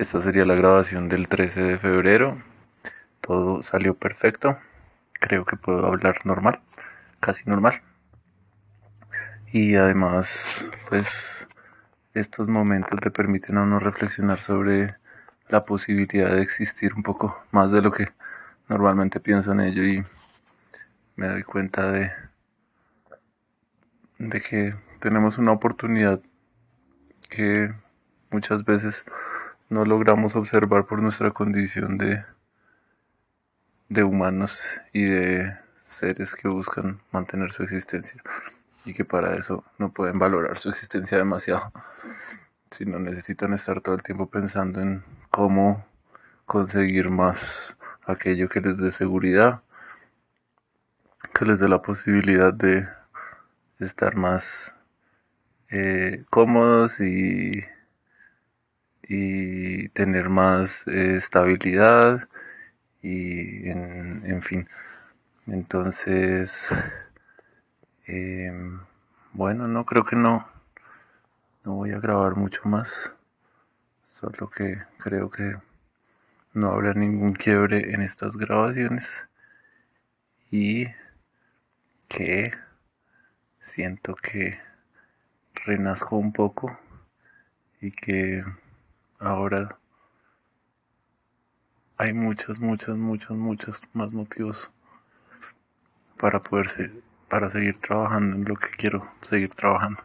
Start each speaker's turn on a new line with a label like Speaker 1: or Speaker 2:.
Speaker 1: Esta sería la grabación del 13 de febrero. Todo salió perfecto. Creo que puedo hablar normal, casi normal. Y además, pues estos momentos le permiten a uno reflexionar sobre la posibilidad de existir un poco más de lo que normalmente pienso en ello y me doy cuenta de, de que tenemos una oportunidad que muchas veces no logramos observar por nuestra condición de, de humanos y de seres que buscan mantener su existencia. Y que para eso no pueden valorar su existencia demasiado, sino necesitan estar todo el tiempo pensando en cómo conseguir más aquello que les dé seguridad, que les dé la posibilidad de estar más eh, cómodos y, y tener más eh, estabilidad y en, en fin. Entonces, eh, bueno, no creo que no. No voy a grabar mucho más. Solo que creo que no habrá ningún quiebre en estas grabaciones. Y que siento que renazco un poco y que ahora hay muchos, muchos, muchos, muchos más motivos para poderse para seguir trabajando en lo que quiero seguir trabajando.